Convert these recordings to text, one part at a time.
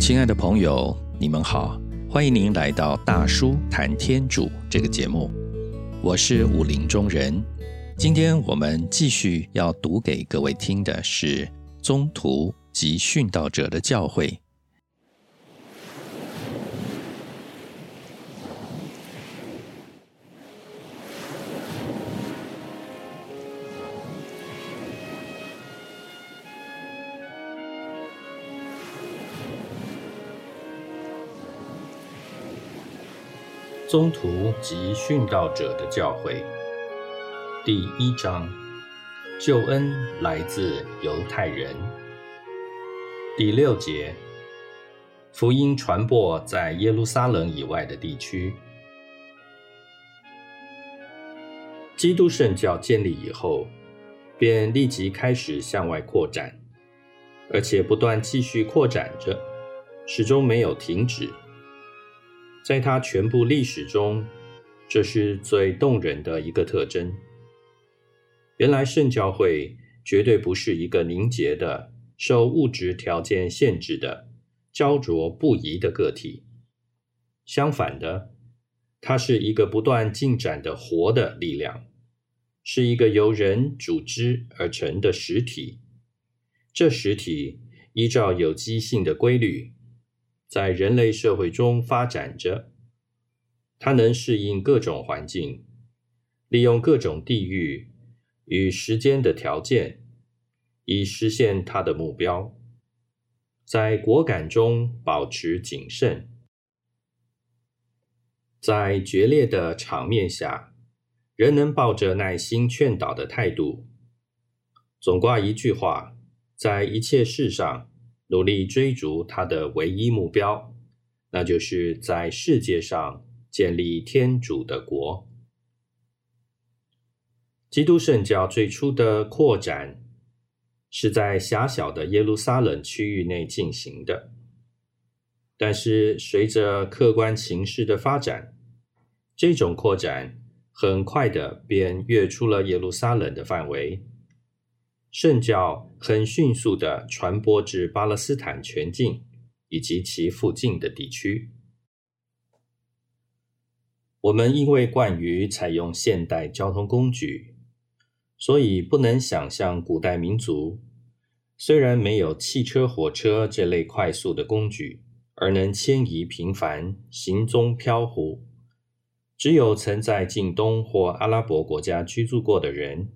亲爱的朋友，你们好，欢迎您来到大叔谈天主这个节目，我是武林中人。今天我们继续要读给各位听的是宗徒及殉道者的教诲。宗徒及殉道者的教诲，第一章：救恩来自犹太人。第六节：福音传播在耶路撒冷以外的地区。基督圣教建立以后，便立即开始向外扩展，而且不断继续扩展着，始终没有停止。在它全部历史中，这是最动人的一个特征。原来圣教会绝对不是一个凝结的、受物质条件限制的、焦灼不移的个体。相反的，它是一个不断进展的活的力量，是一个由人组织而成的实体。这实体依照有机性的规律。在人类社会中发展着，它能适应各种环境，利用各种地域与时间的条件，以实现它的目标。在果敢中保持谨慎，在决裂的场面下，仍能抱着耐心劝导的态度。总挂一句话，在一切事上。努力追逐他的唯一目标，那就是在世界上建立天主的国。基督圣教最初的扩展是在狭小的耶路撒冷区域内进行的，但是随着客观情势的发展，这种扩展很快的便跃出了耶路撒冷的范围。圣教很迅速的传播至巴勒斯坦全境以及其附近的地区。我们因为惯于采用现代交通工具，所以不能想象古代民族虽然没有汽车、火车这类快速的工具，而能迁移频繁、行踪飘忽。只有曾在近东或阿拉伯国家居住过的人。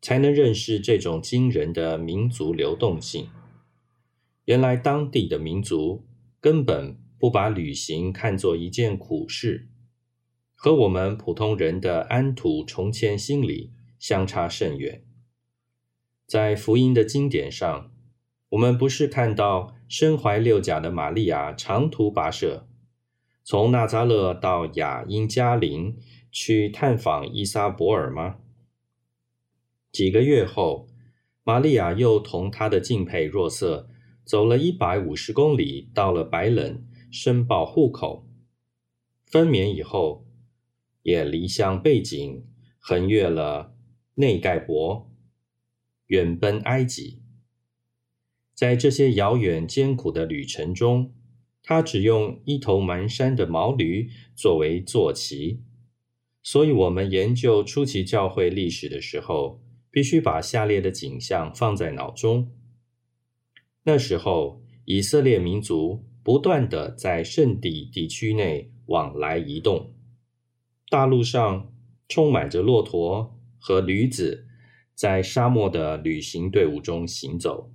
才能认识这种惊人的民族流动性。原来当地的民族根本不把旅行看作一件苦事，和我们普通人的安土重迁心理相差甚远。在福音的经典上，我们不是看到身怀六甲的玛利亚长途跋涉，从纳扎勒到雅因加林去探访伊莎伯尔吗？几个月后，玛利亚又同她的敬佩若瑟走了一百五十公里，到了白冷申报户口。分娩以后，也离乡背井，横越了内盖博，远奔埃及。在这些遥远艰苦的旅程中，他只用一头蹒跚的毛驴作为坐骑。所以，我们研究初期教会历史的时候。必须把下列的景象放在脑中。那时候，以色列民族不断的在圣地地区内往来移动，大路上充满着骆驼和驴子，在沙漠的旅行队伍中行走，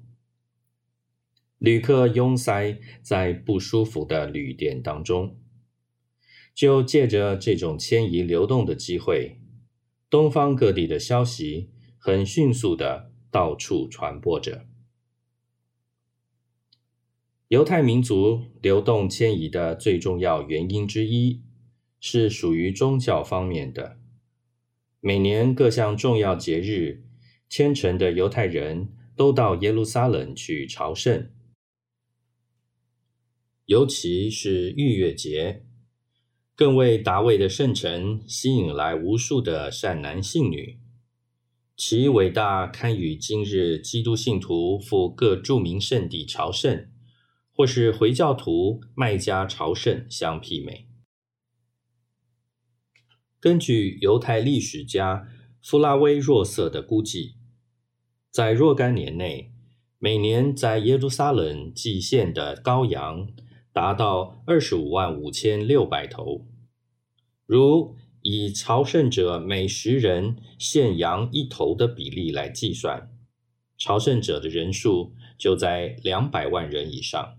旅客拥塞在不舒服的旅店当中。就借着这种迁移流动的机会，东方各地的消息。很迅速的到处传播着。犹太民族流动迁移的最重要原因之一，是属于宗教方面的。每年各项重要节日，虔诚的犹太人都到耶路撒冷去朝圣，尤其是逾越节，更为达卫的圣城吸引来无数的善男信女。其伟大堪与今日基督信徒赴各著名圣地朝圣，或是回教徒麦加朝圣相媲美。根据犹太历史家弗拉威若瑟的估计，在若干年内，每年在耶路撒冷祭献的羔羊达到二十五万五千六百头。如以朝圣者每十人献羊一头的比例来计算，朝圣者的人数就在两百万人以上。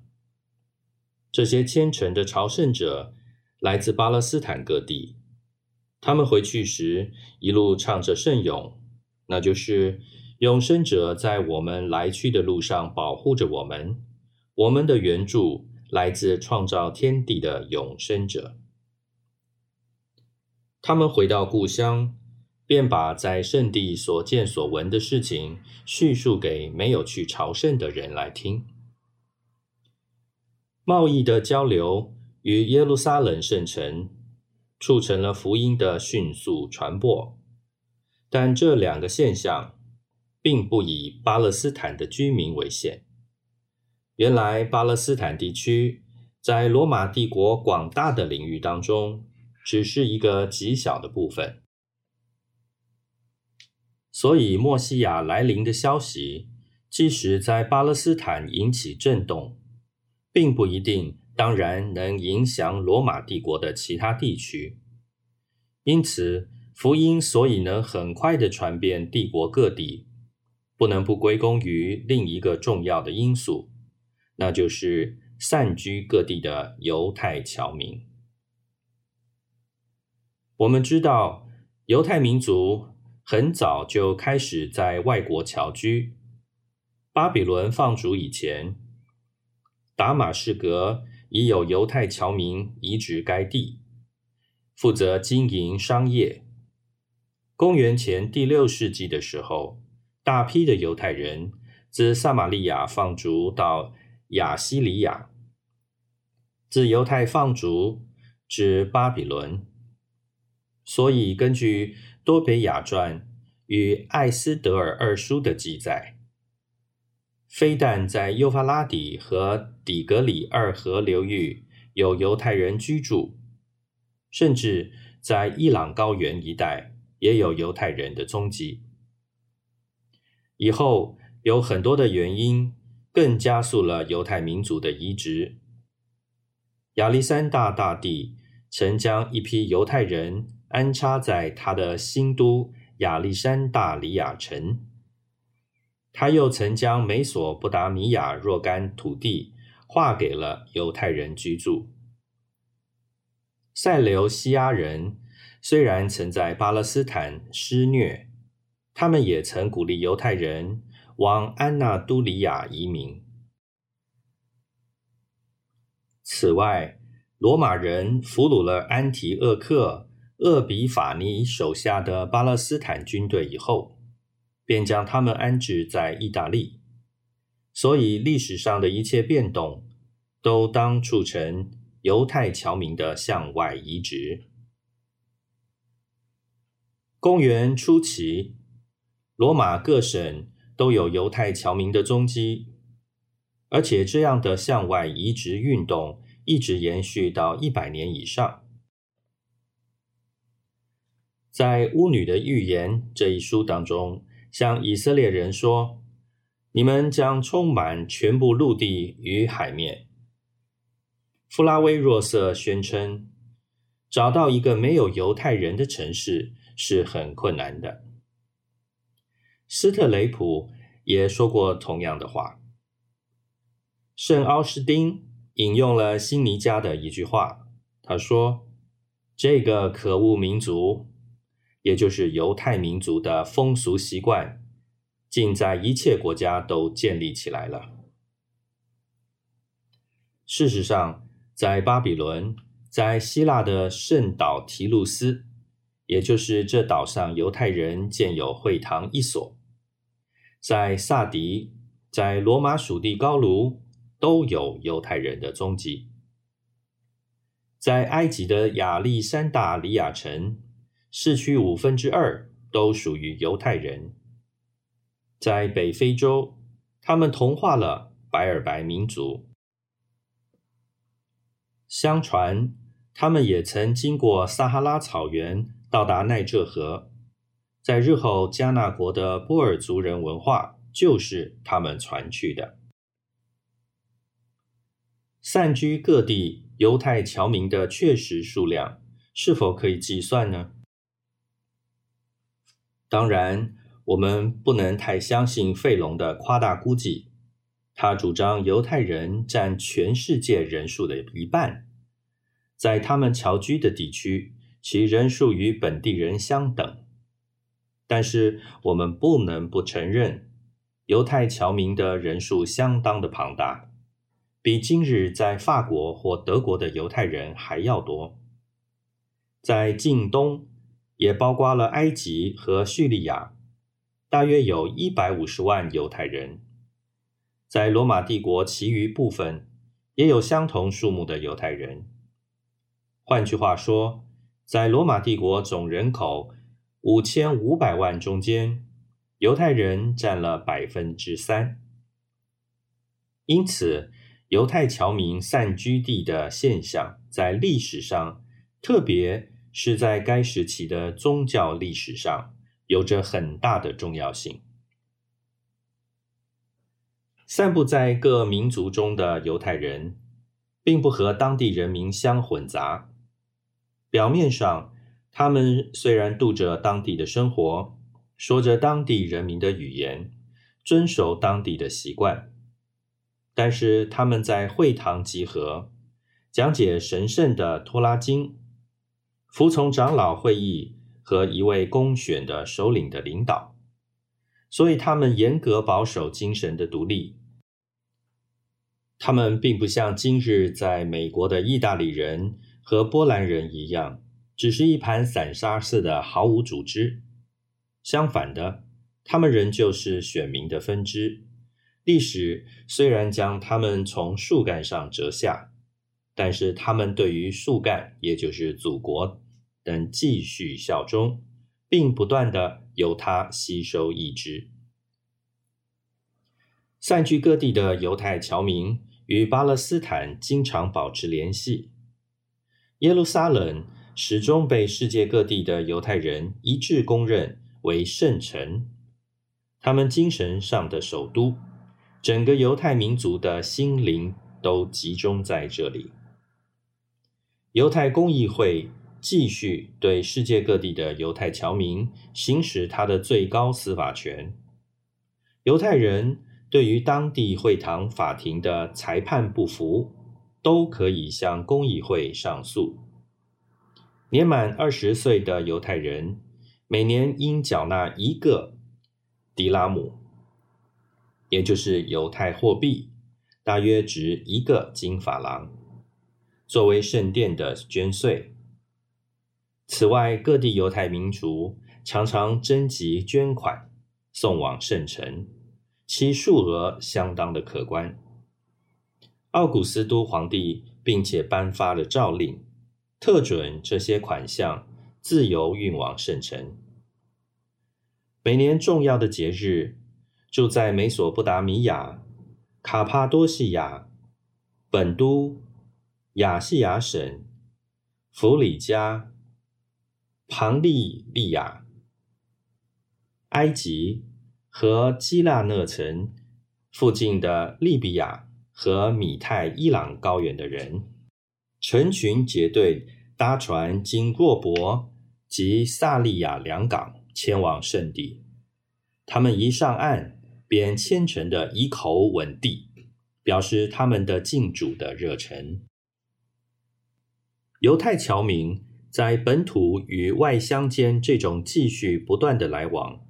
这些虔诚的朝圣者来自巴勒斯坦各地，他们回去时一路唱着圣咏，那就是永生者在我们来去的路上保护着我们。我们的援助来自创造天地的永生者。他们回到故乡，便把在圣地所见所闻的事情叙述给没有去朝圣的人来听。贸易的交流与耶路撒冷圣城促成了福音的迅速传播，但这两个现象并不以巴勒斯坦的居民为限。原来，巴勒斯坦地区在罗马帝国广大的领域当中，只是一个极小的部分，所以墨西亚来临的消息，即使在巴勒斯坦引起震动。并不一定，当然能影响罗马帝国的其他地区。因此，福音所以能很快的传遍帝国各地，不能不归功于另一个重要的因素，那就是散居各地的犹太侨民。我们知道，犹太民族很早就开始在外国侨居，巴比伦放逐以前。达马士革已有犹太侨民移植该地，负责经营商业。公元前第六世纪的时候，大批的犹太人自撒玛利亚放逐到亚西里亚，自犹太放逐至巴比伦。所以，根据多北亚传与艾斯德尔二书的记载。非但在幼发拉底和底格里二河流域有犹太人居住，甚至在伊朗高原一带也有犹太人的踪迹。以后有很多的原因，更加速了犹太民族的移植。亚历山大大帝曾将一批犹太人安插在他的新都亚历山大里亚城。他又曾将美索不达米亚若干土地划给了犹太人居住。塞琉西亚人虽然曾在巴勒斯坦施虐，他们也曾鼓励犹太人往安纳都里亚移民。此外，罗马人俘虏了安提厄克厄比法尼手下的巴勒斯坦军队以后。便将他们安置在意大利，所以历史上的一切变动都当促成犹太侨民的向外移植。公元初期，罗马各省都有犹太侨民的踪迹，而且这样的向外移植运动一直延续到一百年以上。在《巫女的预言》这一书当中。向以色列人说：“你们将充满全部陆地与海面。”弗拉威若瑟宣称，找到一个没有犹太人的城市是很困难的。斯特雷普也说过同样的话。圣奥斯丁引用了辛尼加的一句话，他说：“这个可恶民族。”也就是犹太民族的风俗习惯，竟在一切国家都建立起来了。事实上，在巴比伦，在希腊的圣岛提鲁斯，也就是这岛上犹太人建有会堂一所；在萨迪，在罗马属地高卢，都有犹太人的踪迹；在埃及的亚历山大里亚城。市区五分之二都属于犹太人。在北非洲，他们同化了白尔白民族。相传，他们也曾经过撒哈拉草原，到达奈这河。在日后加纳国的波尔族人文化，就是他们传去的。散居各地犹太侨民的确实数量，是否可以计算呢？当然，我们不能太相信费龙的夸大估计。他主张犹太人占全世界人数的一半，在他们侨居的地区，其人数与本地人相等。但是，我们不能不承认，犹太侨民的人数相当的庞大，比今日在法国或德国的犹太人还要多。在近东。也包括了埃及和叙利亚，大约有一百五十万犹太人。在罗马帝国其余部分，也有相同数目的犹太人。换句话说，在罗马帝国总人口五千五百万中间，犹太人占了百分之三。因此，犹太侨民散居地的现象，在历史上特别。是在该时期的宗教历史上有着很大的重要性。散布在各民族中的犹太人，并不和当地人民相混杂。表面上，他们虽然度着当地的生活，说着当地人民的语言，遵守当地的习惯，但是他们在会堂集合，讲解神圣的托拉经。服从长老会议和一位公选的首领的领导，所以他们严格保守精神的独立。他们并不像今日在美国的意大利人和波兰人一样，只是一盘散沙似的毫无组织。相反的，他们仍旧是选民的分支。历史虽然将他们从树干上折下，但是他们对于树干，也就是祖国。等继续效忠，并不断的由他吸收意志。散居各地的犹太侨民与巴勒斯坦经常保持联系。耶路撒冷始终被世界各地的犹太人一致公认为圣城，他们精神上的首都，整个犹太民族的心灵都集中在这里。犹太公议会。继续对世界各地的犹太侨民行使他的最高司法权。犹太人对于当地会堂法庭的裁判不服，都可以向公议会上诉。年满二十岁的犹太人每年应缴纳一个迪拉姆，也就是犹太货币，大约值一个金法郎，作为圣殿的捐税。此外，各地犹太民族常常征集捐款送往圣城，其数额相当的可观。奥古斯都皇帝并且颁发了诏令，特准这些款项自由运往圣城。每年重要的节日，住在美索不达米亚、卡帕多西亚、本都、亚细亚省、弗里加。庞利利亚、埃及和基纳讷城附近的利比亚和米泰伊朗高原的人，成群结队搭船经过伯及萨利亚两港前往圣地。他们一上岸，便虔诚的以口吻地，表示他们的敬主的热忱。犹太侨民。在本土与外乡间这种继续不断的来往，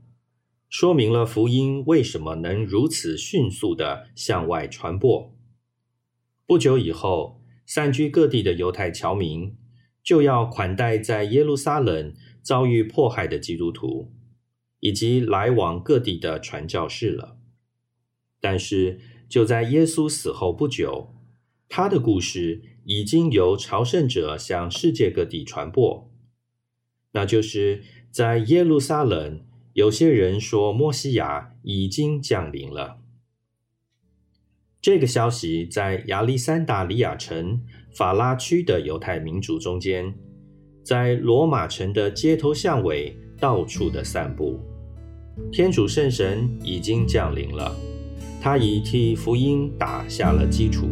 说明了福音为什么能如此迅速的向外传播。不久以后，散居各地的犹太侨民就要款待在耶路撒冷遭遇迫害的基督徒，以及来往各地的传教士了。但是，就在耶稣死后不久，他的故事。已经由朝圣者向世界各地传播，那就是在耶路撒冷，有些人说摩西亚已经降临了。这个消息在亚历山大里亚城法拉区的犹太民族中间，在罗马城的街头巷尾到处的散布。天主圣神已经降临了，他已替福音打下了基础。